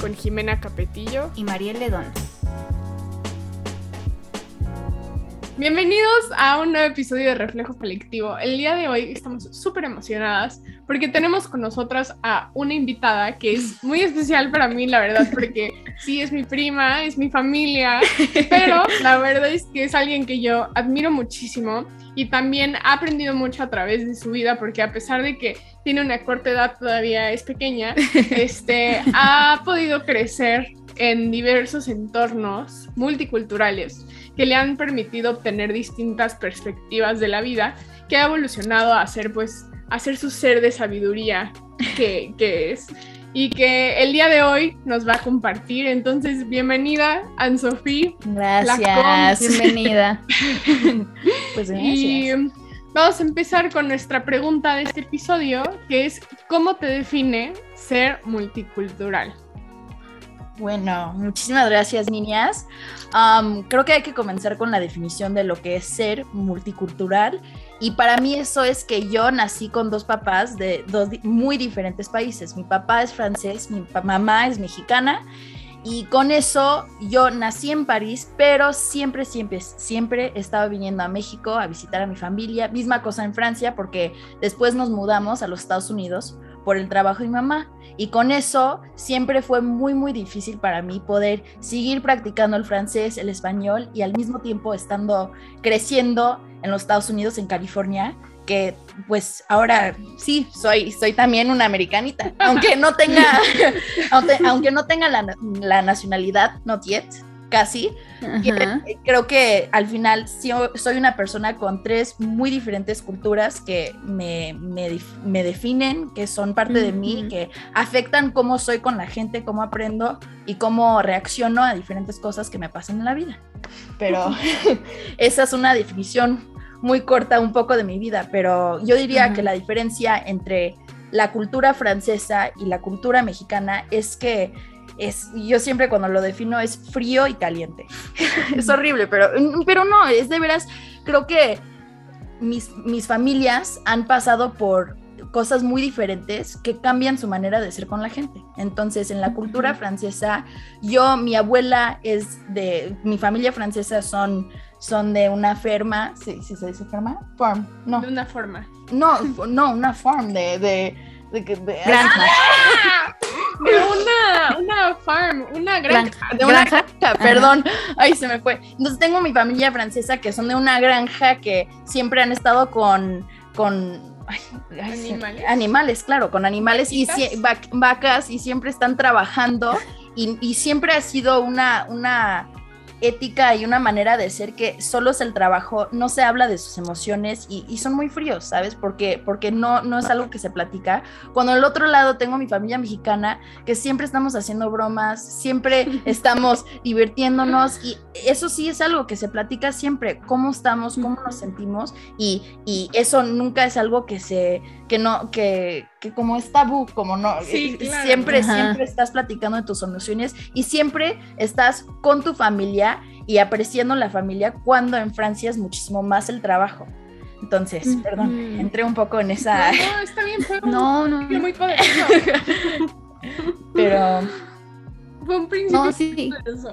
Con Jimena Capetillo y Mariel Ledón. Bienvenidos a un nuevo episodio de Reflejo Colectivo. El día de hoy estamos súper emocionadas porque tenemos con nosotras a una invitada que es muy especial para mí, la verdad, porque sí, es mi prima, es mi familia, pero la verdad es que es alguien que yo admiro muchísimo y también ha aprendido mucho a través de su vida porque a pesar de que tiene una corta edad, todavía es pequeña, este, ha podido crecer en diversos entornos multiculturales que le han permitido obtener distintas perspectivas de la vida, que ha evolucionado a ser, pues, a ser su ser de sabiduría que, es y que el día de hoy nos va a compartir. Entonces, bienvenida, Anne-Sophie. Gracias. Bienvenida. pues Y vamos a empezar con nuestra pregunta de este episodio, que es, ¿cómo te define ser multicultural? Bueno, muchísimas gracias, niñas. creo que hay que comenzar con la definición de lo que es ser multicultural. Y para mí eso es que yo nací con dos papás de dos muy diferentes países. Mi papá es francés, mi mamá es mexicana. Y con eso yo nací en París, pero siempre, siempre, siempre estaba viniendo a México a visitar a mi familia. Misma cosa en Francia, porque después nos mudamos a los Estados Unidos por el trabajo de mamá. Y con eso siempre fue muy, muy difícil para mí poder seguir practicando el francés, el español y al mismo tiempo estando creciendo en los Estados Unidos, en California, que pues ahora sí, soy, soy también una americanita, aunque no tenga, aunque, no tenga la, la nacionalidad, not yet, casi. Creo que al final soy una persona con tres muy diferentes culturas que me, me, definen, que son parte de mí, que afectan cómo soy con la gente, cómo aprendo y cómo reacciono a diferentes cosas que me pasan en la vida. Pero esa es una definición muy corta un poco de mi vida, pero yo diría que la diferencia entre la cultura francesa y la cultura mexicana es que es, yo siempre cuando lo defino es frío y caliente. es horrible, pero, pero no, es de veras, creo que mis, mis familias han pasado por cosas muy diferentes que cambian su manera de ser con la gente. Entonces, en la cultura francesa, yo, mi abuela es de, mi familia francesa son, son de una ferma, ¿sí, ¿sí se dice ferma? Farm, no. De una forma. No, no, una farm de, de, de, de granja. De una, una farm, una granja. De una granja, perdón. Ay, se me fue. Entonces tengo mi familia francesa que son de una granja que siempre han estado con, con animales. animales, claro, con animales y vacas y siempre están trabajando y, y, siempre ha sido una, una ética y una manera de ser que solo es el trabajo, no se habla de sus emociones y, son muy fríos, ¿sabes? Porque, porque no, no es algo que se platica. Cuando al otro lado tengo mi familia mexicana, que siempre estamos haciendo bromas, siempre estamos divirtiéndonos y eso sí es algo que se platica siempre, cómo estamos, cómo nos sentimos y, y eso nunca es algo que se, que no, que, que como es tabú, como no, eh, siempre, siempre estás platicando de tus emociones y siempre estás con tu familia y apreciando la familia cuando en Francia es muchísimo más el trabajo. Entonces, perdón, entré un poco en esa... No, está bien, fue no, no. muy poderoso. Pero... Fue un principio no, sí.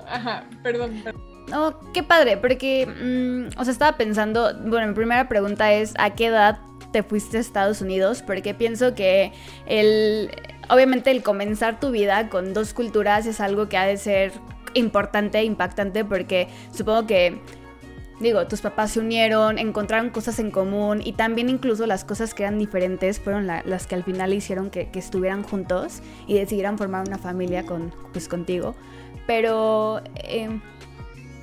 Ajá, perdón. Oh, qué padre, porque, mm, o sea, estaba pensando, bueno, mi primera pregunta es, ¿a qué edad te fuiste a Estados Unidos, porque pienso que el, obviamente el comenzar tu vida con dos culturas es algo que ha de ser importante, impactante, porque supongo que digo, tus papás se unieron, encontraron cosas en común y también incluso las cosas que eran diferentes fueron las que al final hicieron que, estuvieran juntos y decidieran formar una familia con, pues, contigo. Pero... Em,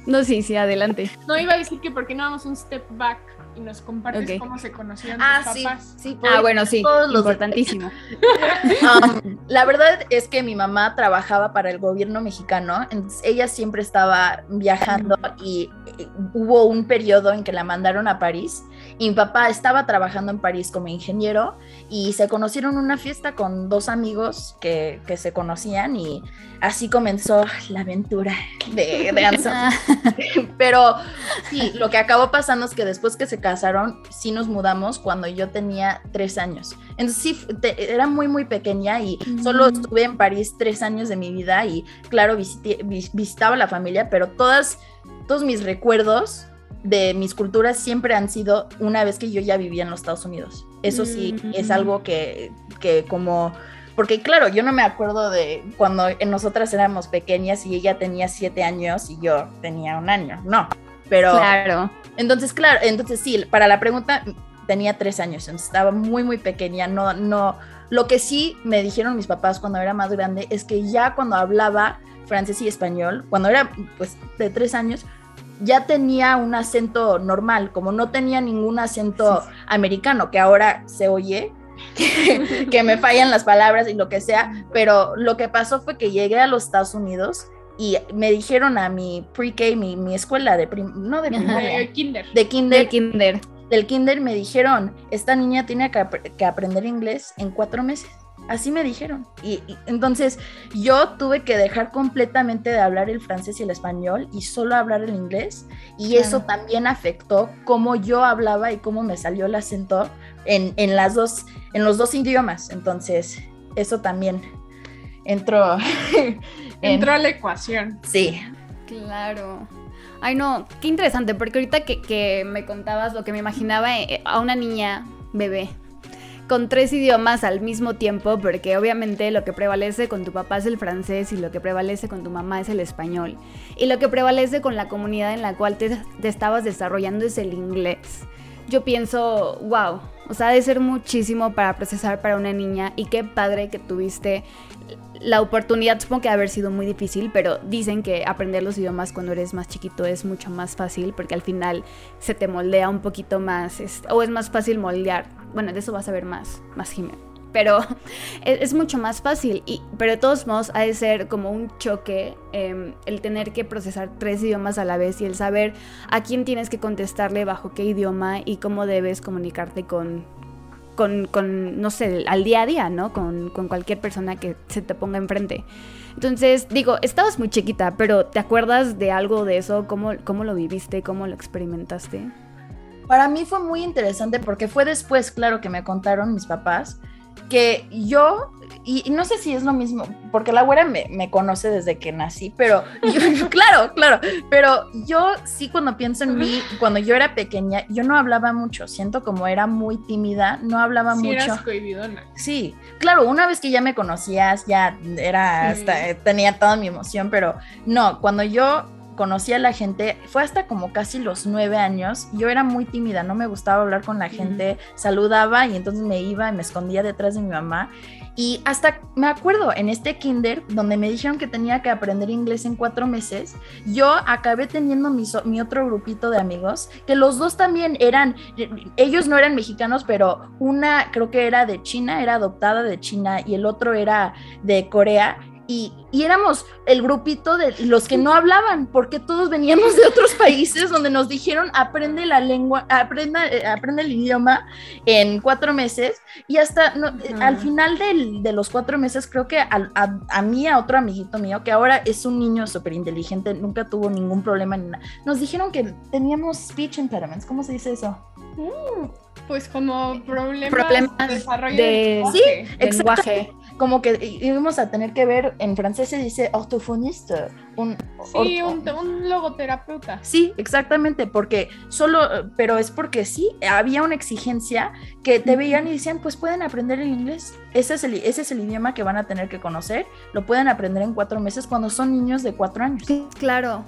no, sí, sí, adelante. No, iba a decir que por qué no damos un step back y nos compartes cómo se conocieron ah, tus sí, papás. Sí, ah, bueno, sí, importantísimo. um, la verdad es que mi mamá trabajaba para el gobierno mexicano, entonces ella siempre estaba viajando y, y hubo un periodo en que la mandaron a París y mi papá estaba trabajando en París como ingeniero y se conocieron en una fiesta con dos amigos que, que se conocían y así comenzó la aventura de, de Anson. Pero sí, lo que acabó pasando es que después que se casaron, sí nos mudamos cuando yo tenía tres años. Entonces sí, te, era muy, muy pequeña y mm. solo estuve en París tres años de mi vida y claro, visité, visitaba a la familia, pero todas, todos mis recuerdos de mis culturas siempre han sido una vez que yo ya vivía en los Estados Unidos. Eso sí, mm. es algo que, que como porque claro, yo no me acuerdo de cuando nosotras éramos pequeñas y ella tenía siete años y yo tenía un año, no, pero... Claro. Entonces, claro, entonces sí, para la pregunta tenía tres años, entonces estaba muy, muy pequeña, no, no, lo que sí me dijeron mis papás cuando era más grande es que ya cuando hablaba francés y español, cuando era pues de tres años, ya tenía un acento normal, como no tenía ningún acento americano, que ahora se oye, que, me fallan las palabras y lo que sea, pero lo que pasó fue que llegué a los Estados Unidos y me dijeron a mi pre-K, mi, mi, escuela de no de primaria, kinder. de kinder, kinder, del kinder me dijeron, esta niña tiene que, que aprender inglés en cuatro meses. Así me dijeron. Y, y, entonces yo tuve que dejar completamente de hablar el francés y el español y solo hablar el inglés. Y claro. eso también afectó cómo yo hablaba y cómo me salió el acento en, en, las dos, en los dos idiomas. Entonces, eso también entró. en... Entró a la ecuación. Sí. Claro. Ay, no, qué interesante, porque ahorita que, que me contabas lo que me imaginaba eh, a una niña bebé con tres idiomas al mismo tiempo, porque obviamente lo que prevalece con tu papá es el francés y lo que prevalece con tu mamá es el español. Y lo que prevalece con la comunidad en la cual te, estabas desarrollando es el inglés. Yo pienso, wow, o sea, ha de ser muchísimo para procesar para una niña y qué padre que tuviste la oportunidad, supongo que haber sido muy difícil, pero dicen que aprender los idiomas cuando eres más chiquito es mucho más fácil porque al final se te moldea un poquito más, o es más fácil moldear. Bueno, de eso vas a ver más, más Jiménez. Pero es, es, mucho más fácil, y, pero de todos modos ha de ser como un choque eh, el tener que procesar tres idiomas a la vez y el saber a quién tienes que contestarle bajo qué idioma y cómo debes comunicarte con, con, con, no sé, al día a día, ¿no? Con, con, cualquier persona que se te ponga enfrente. Entonces, digo, estabas muy chiquita, pero ¿te acuerdas de algo de eso? ¿Cómo, cómo lo viviste? ¿Cómo lo experimentaste? Para mí fue muy interesante porque fue después, claro, que me contaron mis papás que yo, y, no sé si es lo mismo, porque la güera me, me conoce desde que nací, pero yo, claro, claro, pero yo sí cuando pienso en mí, cuando yo era pequeña, yo no hablaba mucho, siento como era muy tímida, no hablaba sí, mucho. Eras cohibidona. Sí, claro, una vez que ya me conocías, ya era hasta, tenía toda mi emoción, pero no, cuando yo conocí a la gente, fue hasta como casi los nueve años. Yo era muy tímida, no me gustaba hablar con la gente, saludaba y entonces me iba y me escondía detrás de mi mamá. Y hasta me acuerdo en este kinder donde me dijeron que tenía que aprender inglés en cuatro meses, yo acabé teniendo mi, mi otro grupito de amigos, que los dos también eran, ellos no eran mexicanos, pero una creo que era de China, era adoptada de China y el otro era de Corea y, y, éramos el grupito de los que no hablaban, porque todos veníamos de otros países donde nos dijeron aprende la lengua, aprenda, aprende el idioma en cuatro meses y hasta no, uh -huh. al final del, de los cuatro meses creo que a, a, a, mí, a otro amiguito mío, que ahora es un niño súper inteligente, nunca tuvo ningún problema, ni nada, nos dijeron que teníamos speech impediments, ¿cómo se dice eso? Uh, pues como problemas, problemas de desarrollo de, de sí, lenguaje como que íbamos a tener que ver, en francés se dice ortofonista. Un, sí, un, un, logoterapeuta. Sí, exactamente, porque solo, pero es porque sí, había una exigencia que te veían y decían, pues pueden aprender el inglés. Ese es el, ese es el idioma que van a tener que conocer, lo pueden aprender en cuatro meses cuando son niños de cuatro años. Sí, claro.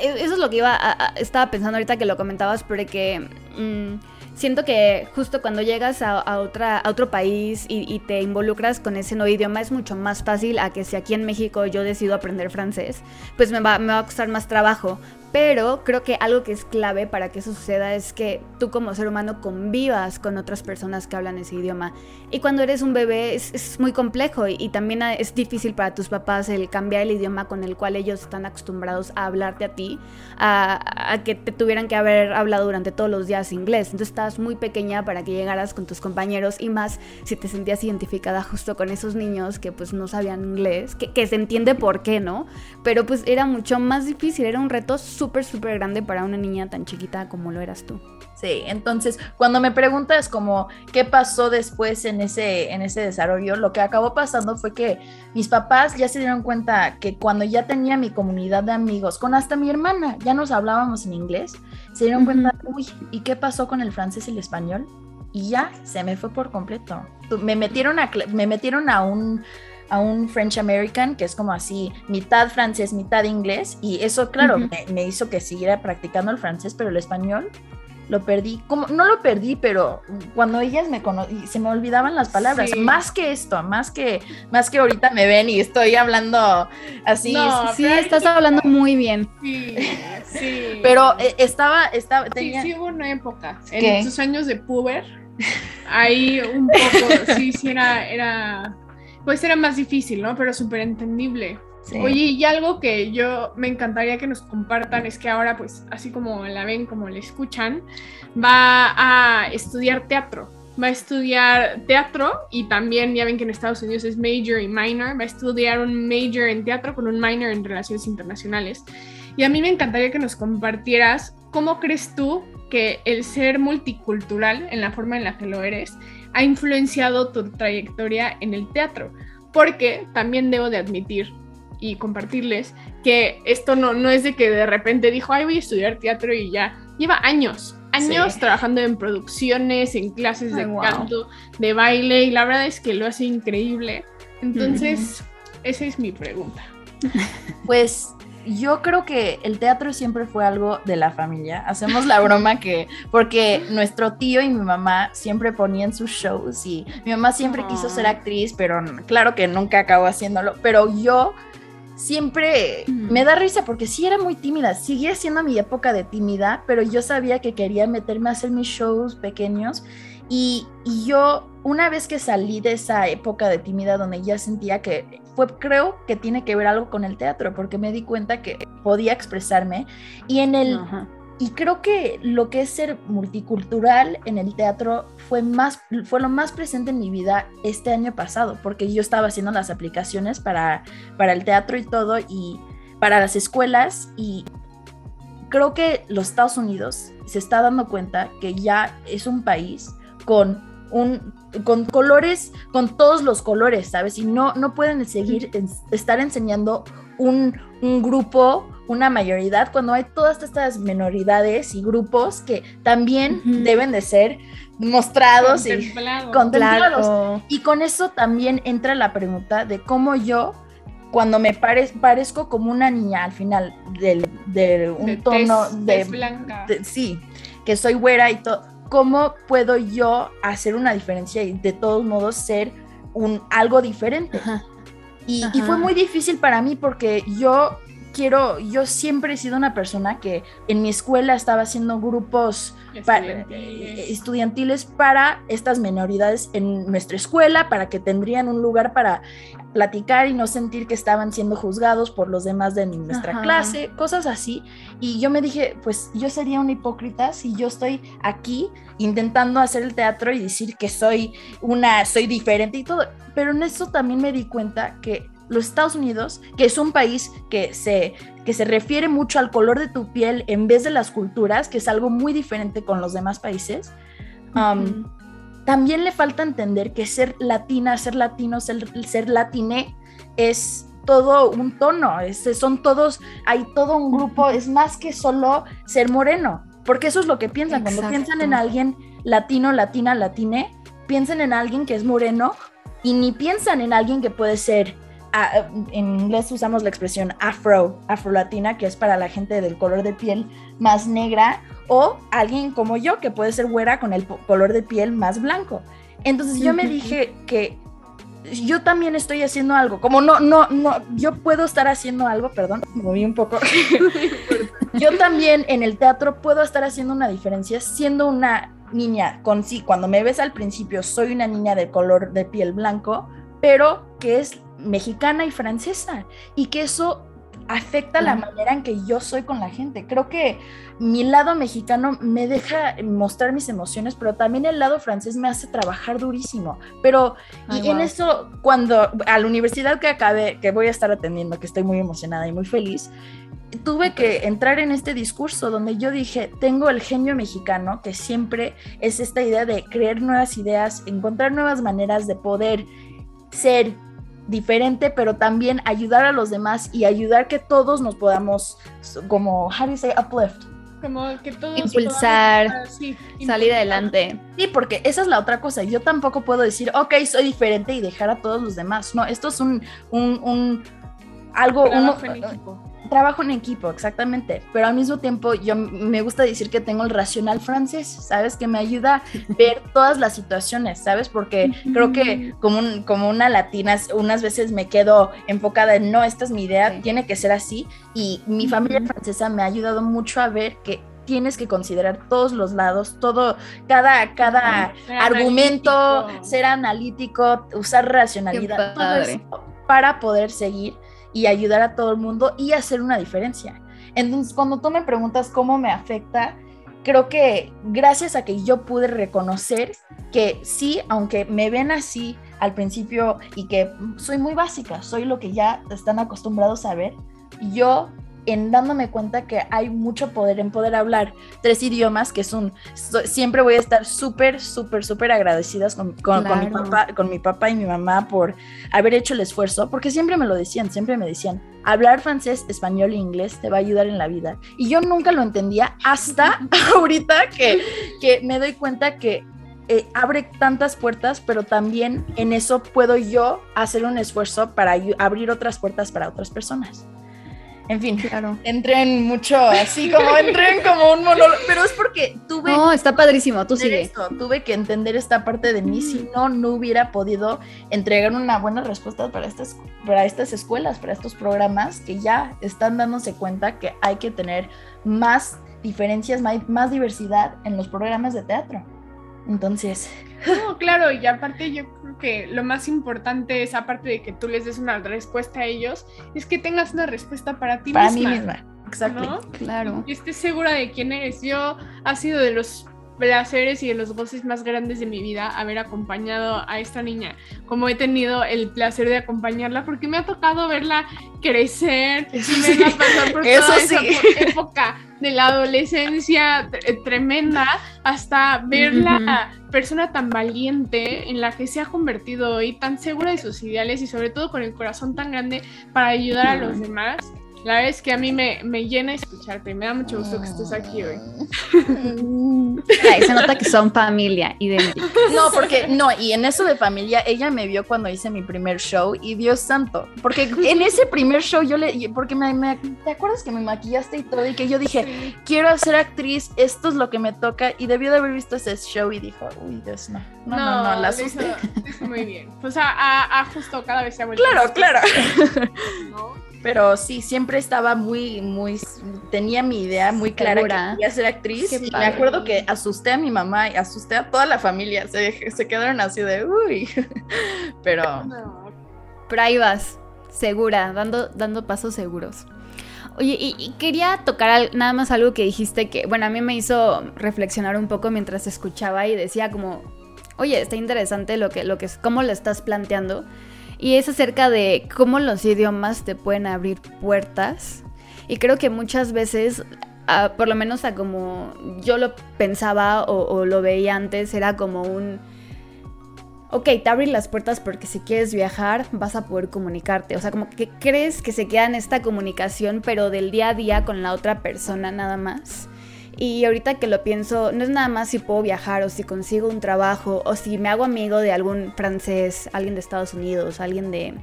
Eso es lo que iba a, a, estaba pensando ahorita que lo comentabas, porque... Mmm, siento que justo cuando llegas a, otra, otro país y, y, te involucras con ese nuevo idioma es mucho más fácil a que si aquí en México yo decido aprender francés, pues me va, me va a costar más trabajo. Pero creo que algo que es clave para que eso suceda es que tú como ser humano convivas con otras personas que hablan ese idioma. Y cuando eres un bebé es, muy complejo y, también es difícil para tus papás el cambiar el idioma con el cual ellos están acostumbrados a hablarte a ti, a, a que te tuvieran que haber hablado durante todos los días inglés. Entonces estabas muy pequeña para que llegaras con tus compañeros y más si te sentías identificada justo con esos niños que pues no sabían inglés, que, que se entiende por qué, ¿no? Pero pues era mucho más difícil, era un reto súper, súper grande para una niña tan chiquita como lo eras tú. Sí, entonces cuando me preguntas como qué pasó después en ese, en ese desarrollo, lo que acabó pasando fue que mis papás ya se dieron cuenta que cuando ya tenía mi comunidad de amigos, con hasta mi hermana, ya nos hablábamos en inglés, se dieron cuenta, uy, ¿y qué pasó con el francés y el español? Y ya se me fue por completo. Me metieron a, me metieron a un a un French American, que es como así, mitad francés, mitad inglés, y eso, claro, me, hizo que siguiera practicando el francés, pero el español lo perdí, como, no lo perdí, pero cuando ellas me conocían, se me olvidaban las palabras, más que esto, más que, más que ahorita me ven y estoy hablando así. sí, estás hablando muy bien. Sí, sí. pero eh, estaba, estaba, tenía... Sí, hubo una época, en sus años de puber, ahí un poco, sí, sí, era, era pues era más difícil, ¿no? Pero súper entendible. Oye, y algo que yo me encantaría que nos compartan es que ahora, pues, así como la ven, como la escuchan, va a estudiar teatro. Va a estudiar teatro y también, ya ven que en Estados Unidos es major y minor, va a estudiar un major en teatro con un minor en relaciones internacionales. Y a mí me encantaría que nos compartieras cómo crees tú que el ser multicultural en la forma en la que lo eres ha influenciado tu trayectoria en el teatro. Porque también debo de admitir y compartirles que esto no, no es de que de repente dijo, ay, voy a estudiar teatro y ya. Lleva años, años trabajando en producciones, en clases de canto, de baile, y la verdad es que lo hace increíble. Entonces, esa es mi pregunta. Pues yo creo que el teatro siempre fue algo de la familia. Hacemos la broma que, porque nuestro tío y mi mamá siempre ponían sus shows y mi mamá siempre quiso ser actriz, pero claro que nunca acabó haciéndolo. Pero yo siempre me da risa porque sí era muy tímida, seguía siendo mi época de tímida, pero yo sabía que quería meterme a hacer mis shows pequeños y, yo, una vez que salí de esa época de tímida donde ya sentía que fue, creo que tiene que ver algo con el teatro, porque me di cuenta que podía expresarme y en el... Y creo que lo que es ser multicultural en el teatro fue, más, fue lo más presente en mi vida este año pasado, porque yo estaba haciendo las aplicaciones para, para el teatro y todo, y para las escuelas, y creo que los Estados Unidos se está dando cuenta que ya es un país con un con colores, con todos los colores, ¿sabes? Y no, no pueden seguir estar enseñando un, grupo, una mayoridad, cuando hay todas estas menoridades y grupos que también deben de ser mostrados y contemplados. Y con eso también entra la pregunta de cómo yo cuando me parezco como una niña al final del, de un tono de, blanca. sí, que soy güera y todo, ¿cómo puedo yo hacer una diferencia y de todos modos ser un algo diferente? Y, y, fue muy difícil para mí porque yo quiero, yo siempre he sido una persona que en mi escuela estaba haciendo grupos estudiantiles. Para, estas minoridades en nuestra escuela, para que tendrían un lugar para platicar y no sentir que estaban siendo juzgados por los demás de nuestra clase, cosas así. Y yo me dije, pues yo sería una hipócrita si yo estoy aquí intentando hacer el teatro y decir que soy una, soy diferente y todo. Pero en eso también me di cuenta que los Estados Unidos, que es un país que se, que se refiere mucho al color de tu piel en vez de las culturas, que es algo muy diferente con los demás países, um, también le falta entender que ser latina, ser latino, ser, ser latine es todo un tono, son todos, hay todo un grupo, es más que solo ser moreno, porque eso es lo que piensan, cuando piensan en alguien latino, latina, latine, piensan en alguien que es moreno y ni piensan en alguien que puede ser en inglés usamos la expresión afro, afro-latina, que es para la gente del color de piel más negra, o alguien como yo, que puede ser güera con el color de piel más blanco. Entonces yo me dije que yo también estoy haciendo algo. Como no, no, no, yo puedo estar haciendo algo, perdón, me moví un poco. yo también en el teatro puedo estar haciendo una diferencia siendo una niña con sí, cuando me ves al principio soy una niña de color de piel blanco, pero que es mexicana y francesa y que eso afecta la manera en que yo soy con la gente. Creo que mi lado mexicano me deja mostrar mis emociones, pero también el lado francés me hace trabajar durísimo. Pero y en eso, cuando a la universidad que acabé, que voy a estar atendiendo, que estoy muy emocionada y muy feliz, tuve que entrar en este discurso donde yo dije, tengo el genio mexicano, que siempre es esta idea de crear nuevas ideas, encontrar nuevas maneras de poder ser diferente, pero también ayudar a los demás y ayudar que todos nos podamos, como, how do you say, uplift. Como que todos impulsar, salir adelante. Sí, porque esa es la otra cosa. Yo tampoco puedo decir, ok, soy diferente y dejar a todos los demás. No, esto es un, un, un algo, uno, trabajo en equipo, exactamente, pero al mismo tiempo yo me gusta decir que tengo el racional francés, ¿sabes? Que me ayuda a ver todas las situaciones, ¿sabes? Porque creo que como, como una latina, unas veces me quedo enfocada en, no, esta es mi idea, tiene que ser así, y mi familia francesa me ha ayudado mucho a ver que tienes que considerar todos los lados, todo, cada, cada argumento, ser analítico, usar racionalidad, para poder seguir y ayudar a todo el mundo y hacer una diferencia. Entonces, cuando tú me preguntas cómo me afecta, creo que gracias a que yo pude reconocer que sí, aunque me ven así al principio y que soy muy básica, soy lo que ya están acostumbrados a ver, yo en dándome cuenta que hay mucho poder en poder hablar tres idiomas, que es un, siempre voy a estar súper, súper, súper agradecidas con, con, mi papá, con mi papá y mi mamá por haber hecho el esfuerzo, porque siempre me lo decían, siempre me decían, hablar francés, español e inglés te va a ayudar en la vida. Y yo nunca lo entendía hasta ahorita que, que me doy cuenta que eh, abre tantas puertas, pero también en eso puedo yo hacer un esfuerzo para abrir otras puertas para otras personas. En fin, claro. entré en mucho así, como entré en como un monólogo, pero es porque tuve... No, está padrísimo, tú sigue. tuve que entender esta parte de mí, si mm. no, no hubiera podido entregar una buena respuesta para estas, para estas escuelas, para estos programas que ya están dándose cuenta que hay que tener más diferencias, más diversidad en los programas de teatro. Entonces... No, claro, y aparte yo creo que lo más importante es, aparte de que tú les des una respuesta a ellos, es que tengas una respuesta para ti misma. Para mí misma, exacto. Claro. Y estés segura de quién eres. Yo ha sido de los placeres y de los goces más grandes de mi vida haber acompañado a esta niña, como he tenido el placer de acompañarla, porque me ha tocado verla crecer y verla pasar por toda esa época de la adolescencia eh, tremenda hasta verla persona tan valiente en la que se ha convertido hoy, tan segura de sus ideales y sobre todo con el corazón tan grande para ayudar a los demás. La verdad es que a mí me, me llena escucharte y me da mucho gusto que estés aquí hoy. Ay, se nota que son familia idéntica. No, porque no, y en eso de familia, ella me vio cuando hice mi primer show y Dios santo, porque en ese primer show yo le, porque me, ¿te acuerdas que me maquillaste y todo y que yo dije, quiero ser actriz, esto es lo que me toca y debió de haber visto ese show y dijo, uy, Dios, no, no, no, no, la asusté. muy bien. Pues a, a, justo cada vez se ha vuelto. Claro, claro. ¿No? pero sí, siempre estaba muy, muy, tenía mi idea muy clara que quería ser actriz. Y me acuerdo que asusté a mi mamá y asusté a toda la familia, se, se quedaron así de, uy, pero... Pero ahí vas, segura, dando, dando pasos seguros. Oye, y, quería tocar nada más algo que dijiste que, bueno, a mí me hizo reflexionar un poco mientras escuchaba y decía como, oye, está interesante lo que, lo que, cómo lo estás planteando y es acerca de cómo los idiomas te pueden abrir puertas. Y creo que muchas veces, por lo menos a como yo lo pensaba o, lo veía antes, era como un... Ok, te abren las puertas porque si quieres viajar vas a poder comunicarte. O sea, como que crees que se queda en esta comunicación, pero del día a día con la otra persona nada más. Y ahorita que lo pienso, no es nada más si puedo viajar o si consigo un trabajo o si me hago amigo de algún francés, alguien de Estados Unidos, alguien de,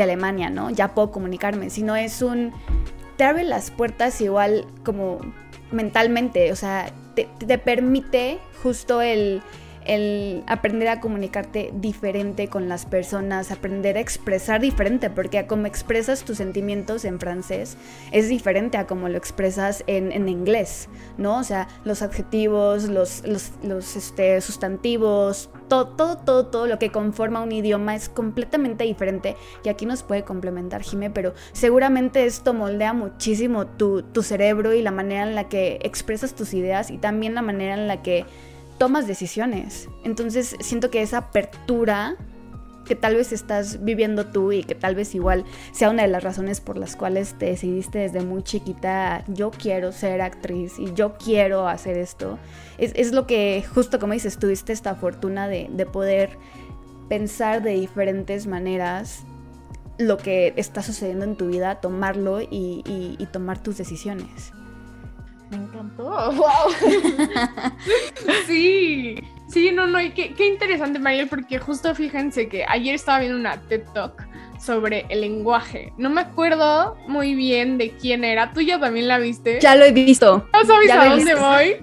Alemania, ¿no? Ya puedo comunicarme, sino es un... Te abre las puertas igual como mentalmente, o sea, te, te permite justo el, el aprender a comunicarte diferente con las personas, aprender a expresar diferente, porque a como expresas tus sentimientos en francés es diferente a como lo expresas en, en inglés, ¿no? O sea, los adjetivos, los, los, los este, sustantivos, todo, todo, todo, todo lo que conforma un idioma es completamente diferente y aquí nos puede complementar Jime, pero seguramente esto moldea muchísimo tu, tu cerebro y la manera en la que expresas tus ideas y también la manera en la que tomas decisiones. Entonces siento que esa apertura que tal vez estás viviendo tú y que tal vez igual sea una de las razones por las cuales te decidiste desde muy chiquita, yo quiero ser actriz y yo quiero hacer esto, es, lo que justo como dices, tuviste esta fortuna de, poder pensar de diferentes maneras lo que está sucediendo en tu vida, tomarlo y tomar tus decisiones. Me encantó. ¡Wow! sí, sí, no, no, y qué, qué interesante, Mariel, porque justo fíjense que ayer estaba viendo una TED Talk sobre el lenguaje. No me acuerdo muy bien de quién era. ¿Tú ya también la viste? Ya lo he visto. ¿No sabes a dónde voy?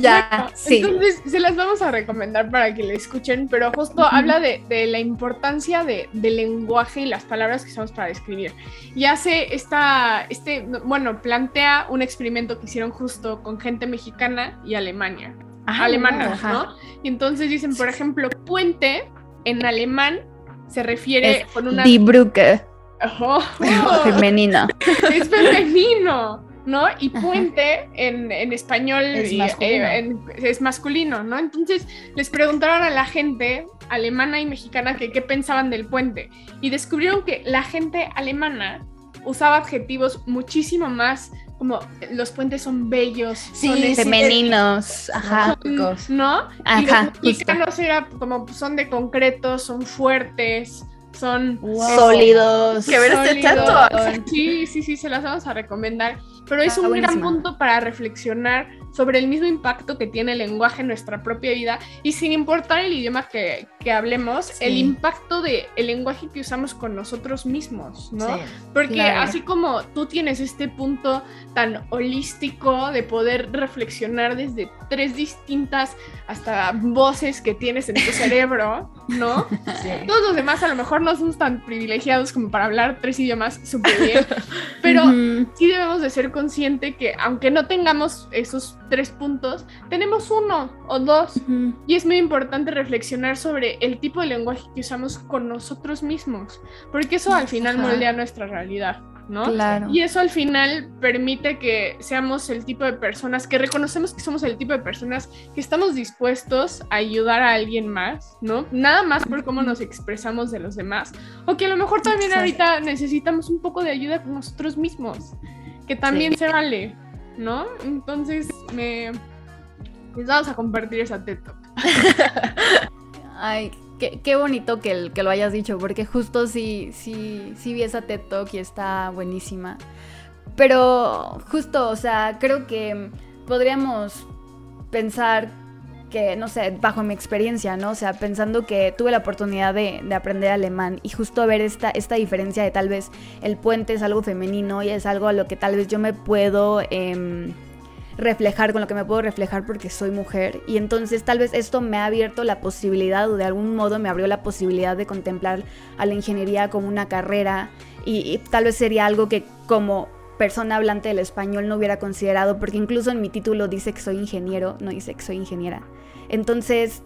Ya, sí. Entonces, se las vamos a recomendar para que la escuchen, pero justo habla de, de, la importancia de, del lenguaje y las palabras que usamos para describir. Y hace esta, este, bueno, plantea un experimento que hicieron justo con gente mexicana y Alemania. alemana, ¿no? Y entonces dicen, por ejemplo, puente en alemán se refiere con una... Die Brücke. femenino. Es femenino. ¿No? Y puente en, español es masculino. Eh, es masculino, ¿no? Entonces les preguntaron a la gente alemana y mexicana que qué pensaban del puente y descubrieron que la gente alemana usaba adjetivos muchísimo más como los puentes son bellos, sí, femeninos, ajá, ¿no? y los mexicanos era como son de concreto, son fuertes, son sólidos. Que ver este Sí, sí, sí, se las vamos a recomendar. Pero es un gran punto para reflexionar sobre el mismo impacto que tiene el lenguaje en nuestra propia vida y sin importar el idioma que, hablemos, el impacto del el lenguaje que usamos con nosotros mismos, ¿no? Porque así como tú tienes este punto tan holístico de poder reflexionar desde tres distintas hasta voces que tienes en tu cerebro, ¿no? Todos los demás a lo mejor no somos tan privilegiados como para hablar tres idiomas súper bien, pero sí debemos de ser conscientes que aunque no tengamos esos tres puntos, tenemos uno o dos. Y es muy importante reflexionar sobre el tipo de lenguaje que usamos con nosotros mismos, porque eso al final moldea nuestra realidad. ¿No? Claro. Y eso al final permite que seamos el tipo de personas, que reconocemos que somos el tipo de personas que estamos dispuestos a ayudar a alguien más, ¿no? Nada más por cómo nos expresamos de los demás, o que a lo mejor también ahorita necesitamos un poco de ayuda con nosotros mismos, que también se vale. ¿no? Entonces me... Les vamos a compartir esa TED Ay, qué, bonito que, que, lo hayas dicho, porque justo sí, sí, sí vi esa TED Talk y está buenísima. Pero justo, o sea, creo que podríamos pensar que, no sé, bajo mi experiencia, ¿no? O sea, pensando que tuve la oportunidad de, aprender alemán y justo ver esta, esta diferencia de tal vez el puente es algo femenino y es algo a lo que tal vez yo me puedo... Em, reflejar, con lo que me puedo reflejar porque soy mujer. Y entonces tal vez esto me ha abierto la posibilidad o de algún modo me abrió la posibilidad de contemplar a la ingeniería como una carrera y tal vez sería algo que como persona hablante del español no hubiera considerado, porque incluso en mi título dice que soy ingeniero, no dice que soy ingeniera. Entonces,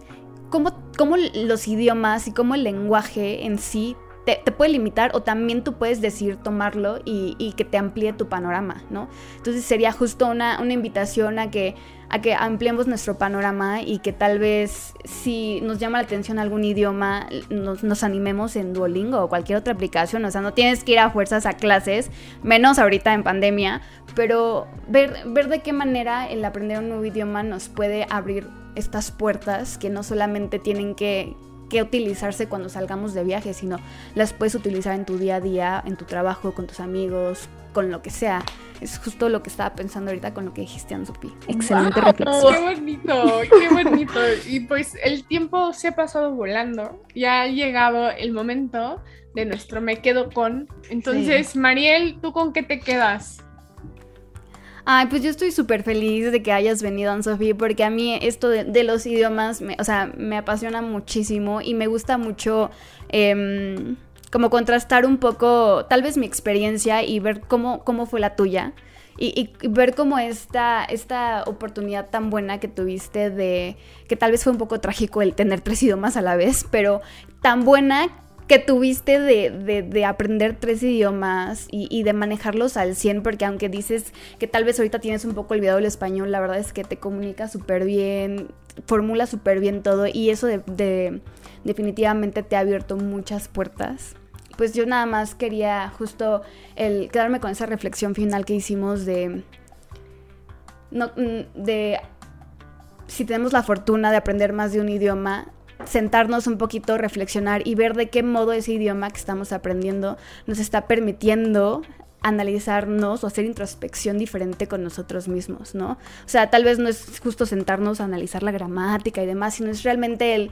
¿cómo, cómo los idiomas y cómo el lenguaje en sí te, puede limitar o también tú puedes decir tomarlo y, que te amplíe tu panorama, ¿no? Entonces sería justo una, una invitación a que a que ampliemos nuestro panorama y que tal vez si nos llama la atención algún idioma, nos, animemos en Duolingo o cualquier otra aplicación. O sea, no tienes que ir a fuerzas a clases, menos ahorita en pandemia, pero ver, ver de qué manera el aprender un nuevo idioma nos puede abrir estas puertas que no solamente tienen que, que utilizarse cuando salgamos de viaje, sino las puedes utilizar en tu día a día, en tu trabajo, con tus amigos, con lo que sea. Es justo lo que estaba pensando ahorita con lo que dijiste, Ansupi. Excelente reflexión. Qué bonito, qué bonito. Y pues el tiempo se ha pasado volando. Ya ha llegado el momento de nuestro me quedo con. Entonces, Mariel, ¿tú con qué te quedas? Ay, pues yo estoy súper feliz de que hayas venido, Anne-Sophie, porque a mí esto de, los idiomas, me, o sea, me apasiona muchísimo y me gusta mucho em, como contrastar un poco, tal vez mi experiencia y ver cómo, cómo fue la tuya. Y, ver cómo esta, esta oportunidad tan buena que tuviste de, que tal vez fue un poco trágico el tener tres idiomas a la vez, pero tan buena que tuviste de, aprender tres idiomas y, de manejarlos al 100, porque aunque dices que tal vez ahorita tienes un poco olvidado el español, la verdad es que te comunica súper bien, formula súper bien todo y eso de, definitivamente te ha abierto muchas puertas. Pues yo nada más quería justo el quedarme con esa reflexión final que hicimos de... No, mm, de si tenemos la fortuna de aprender más de un idioma, sentarnos un poquito, reflexionar y ver de qué modo ese idioma que estamos aprendiendo nos está permitiendo analizarnos o hacer introspección diferente con nosotros mismos, ¿no? O sea, tal vez no es justo sentarnos a analizar la gramática y demás, sino es realmente el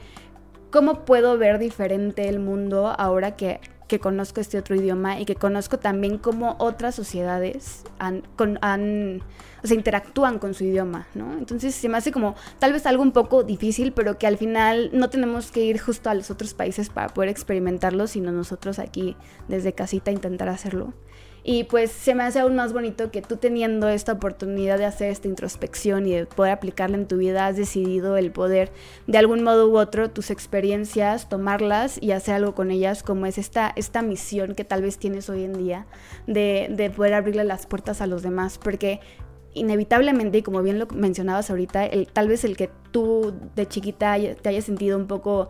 cómo puedo ver diferente el mundo ahora que, que conozco este otro idioma y que conozco también cómo otras sociedades han, han o sea, interactúan con su idioma, ¿no? Entonces se me hace como tal vez algo un poco difícil, pero que al final no tenemos que ir justo a los otros países para poder experimentarlo, sino nosotros aquí desde casita intentar hacerlo. Y pues se me hace aún más bonito que tú teniendo esta oportunidad de hacer esta introspección y de poder aplicarla en tu vida, has decidido el poder de algún modo u otro tus experiencias, tomarlas y hacer algo con ellas, como es esta, esta misión que tal vez tienes hoy en día de, de poder abrirle las puertas a los demás, porque inevitablemente, y como bien lo mencionabas ahorita, el, tal vez el que tú de chiquita te hayas sentido un poco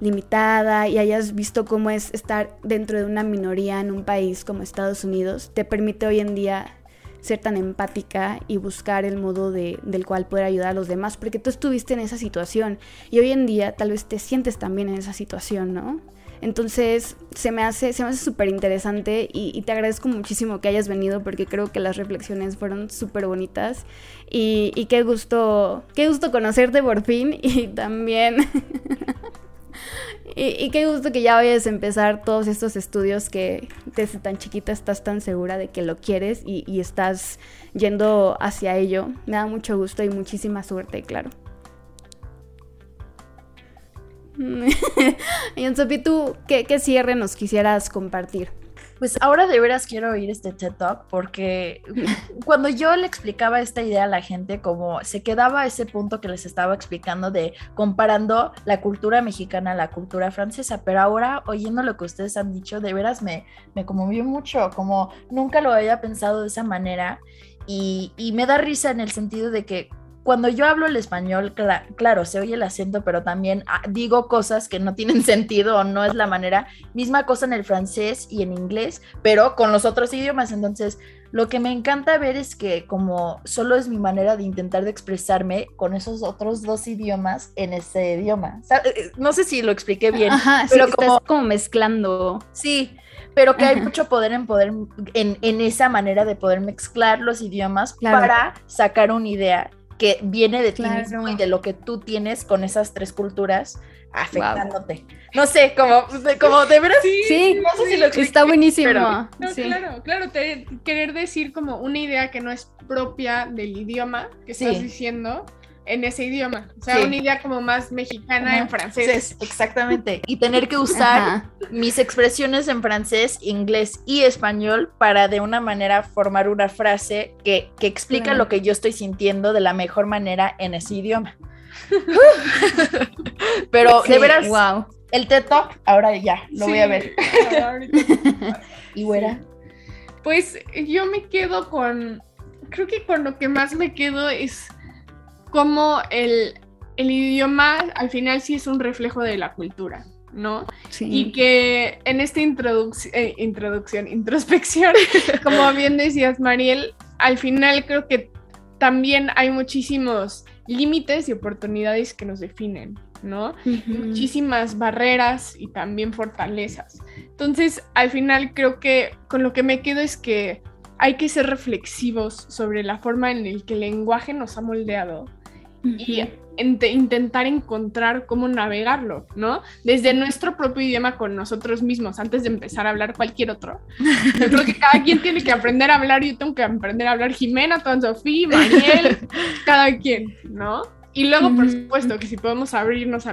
limitada y hayas visto cómo es estar dentro de una minoría en un país como Estados Unidos, te permite hoy en día ser tan empática y buscar el modo de, del cual poder ayudar a los demás, porque tú estuviste en esa situación y hoy en día tal vez te sientes también en esa situación, ¿no? Entonces se me hace se me hace súper interesante y, te agradezco muchísimo que hayas venido porque creo que las reflexiones fueron súper bonitas y, y, qué gusto, qué gusto conocerte por fin y también... y, qué gusto que ya vayas a empezar todos estos estudios que desde tan chiquita estás tan segura de que lo quieres y, y estás yendo hacia ello. Me da mucho gusto y muchísima suerte, claro. y Sophie, ¿tú qué, cierre nos quisieras compartir? Pues ahora de veras quiero oír este TED Talk porque cuando yo le explicaba esta idea a la gente, como se quedaba ese punto que les estaba explicando de comparando la cultura mexicana a la cultura francesa, pero ahora oyendo lo que ustedes han dicho, de veras me, me conmovió mucho, como nunca lo había pensado de esa manera y, y me da risa en el sentido de que cuando yo hablo el español, claro, se oye el acento, pero también ah, digo cosas que no tienen sentido o no es la manera. Misma cosa en el francés y en inglés, pero con los otros idiomas. Entonces, lo que me encanta ver es que como solo es mi manera de intentar de expresarme con esos otros dos idiomas en ese idioma. Eh, eh, no sé si lo expliqué bien, pero como, como mezclando. Sí, pero que hay mucho poder en poder en, en, esa manera de poder mezclar los idiomas para sacar una idea que viene de ti mismo y de lo que tú tienes con esas tres culturas afectándote. No sé, como, como de veras. Sí, no sé si lo está buenísimo. no, claro, claro, querer decir como una idea que no es propia del idioma que estás diciendo en ese idioma. O sea, una idea como más mexicana en francés. exactamente. Y tener que usar mis expresiones en francés, inglés y español para de una manera formar una frase que, que explica lo que yo estoy sintiendo de la mejor manera en ese idioma. Pero de veras, wow. el TED Talk, ahora ya, lo voy a ver. y fuera. Pues yo me quedo con, creo que con lo que más me quedo es como el, idioma al final sí es un reflejo de la cultura, ¿no? Sí. Y que en esta eh, introducción, introspección, como bien decías, Mariel, al final creo que también hay muchísimos límites y oportunidades que nos definen, ¿no? Muchísimas barreras y también fortalezas. Entonces, al final creo que con lo que me quedo es que hay que ser reflexivos sobre la forma en la que el lenguaje nos ha moldeado y intentar encontrar cómo navegarlo, ¿no? Desde nuestro propio idioma con nosotros mismos, antes de empezar a hablar cualquier otro. Yo creo que cada quien tiene que aprender a hablar, yo tengo que aprender a hablar Jimena, Ton Sofía, Mariel, cada quien, ¿no? Y luego, por supuesto, que si podemos abrirnos a,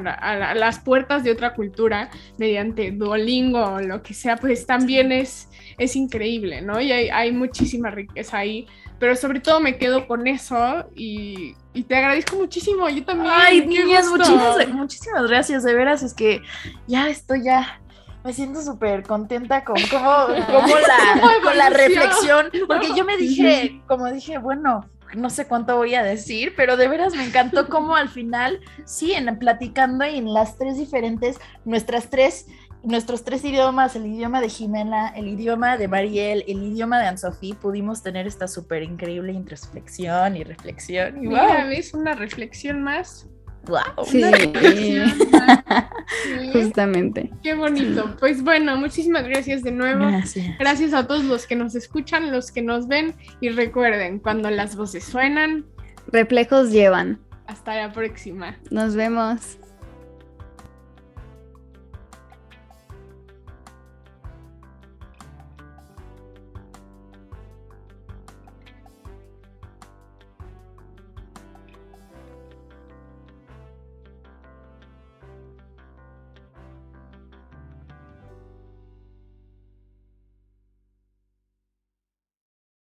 las puertas de otra cultura mediante Duolingo o lo que sea, pues también es, es increíble, ¿no? Y hay, hay muchísima riqueza ahí pero sobre todo me quedo con eso y, te agradezco muchísimo, yo también. Ay, niñas, muchísimas, muchísimas gracias, de veras, es que ya estoy ya me siento súper contenta con cómo, la, con la reflexión, porque yo me dije, como dije, bueno, no sé cuánto voy a decir, pero de veras me encantó cómo al final, sí, en platicando en las tres diferentes, nuestras tres nuestros tres idiomas, el idioma de Jimena, el idioma de Mariel, el idioma de Anne-Sophie, pudimos tener esta súper increíble introspección y reflexión. Y Mira, ¿ves? Una reflexión más. ¡Wow! Sí. Justamente. Qué bonito. Pues bueno, muchísimas gracias de nuevo. Gracias. Gracias a todos los que nos escuchan, los que nos ven y recuerden, cuando las voces suenan, reflejos llevan. Hasta la próxima. Nos vemos.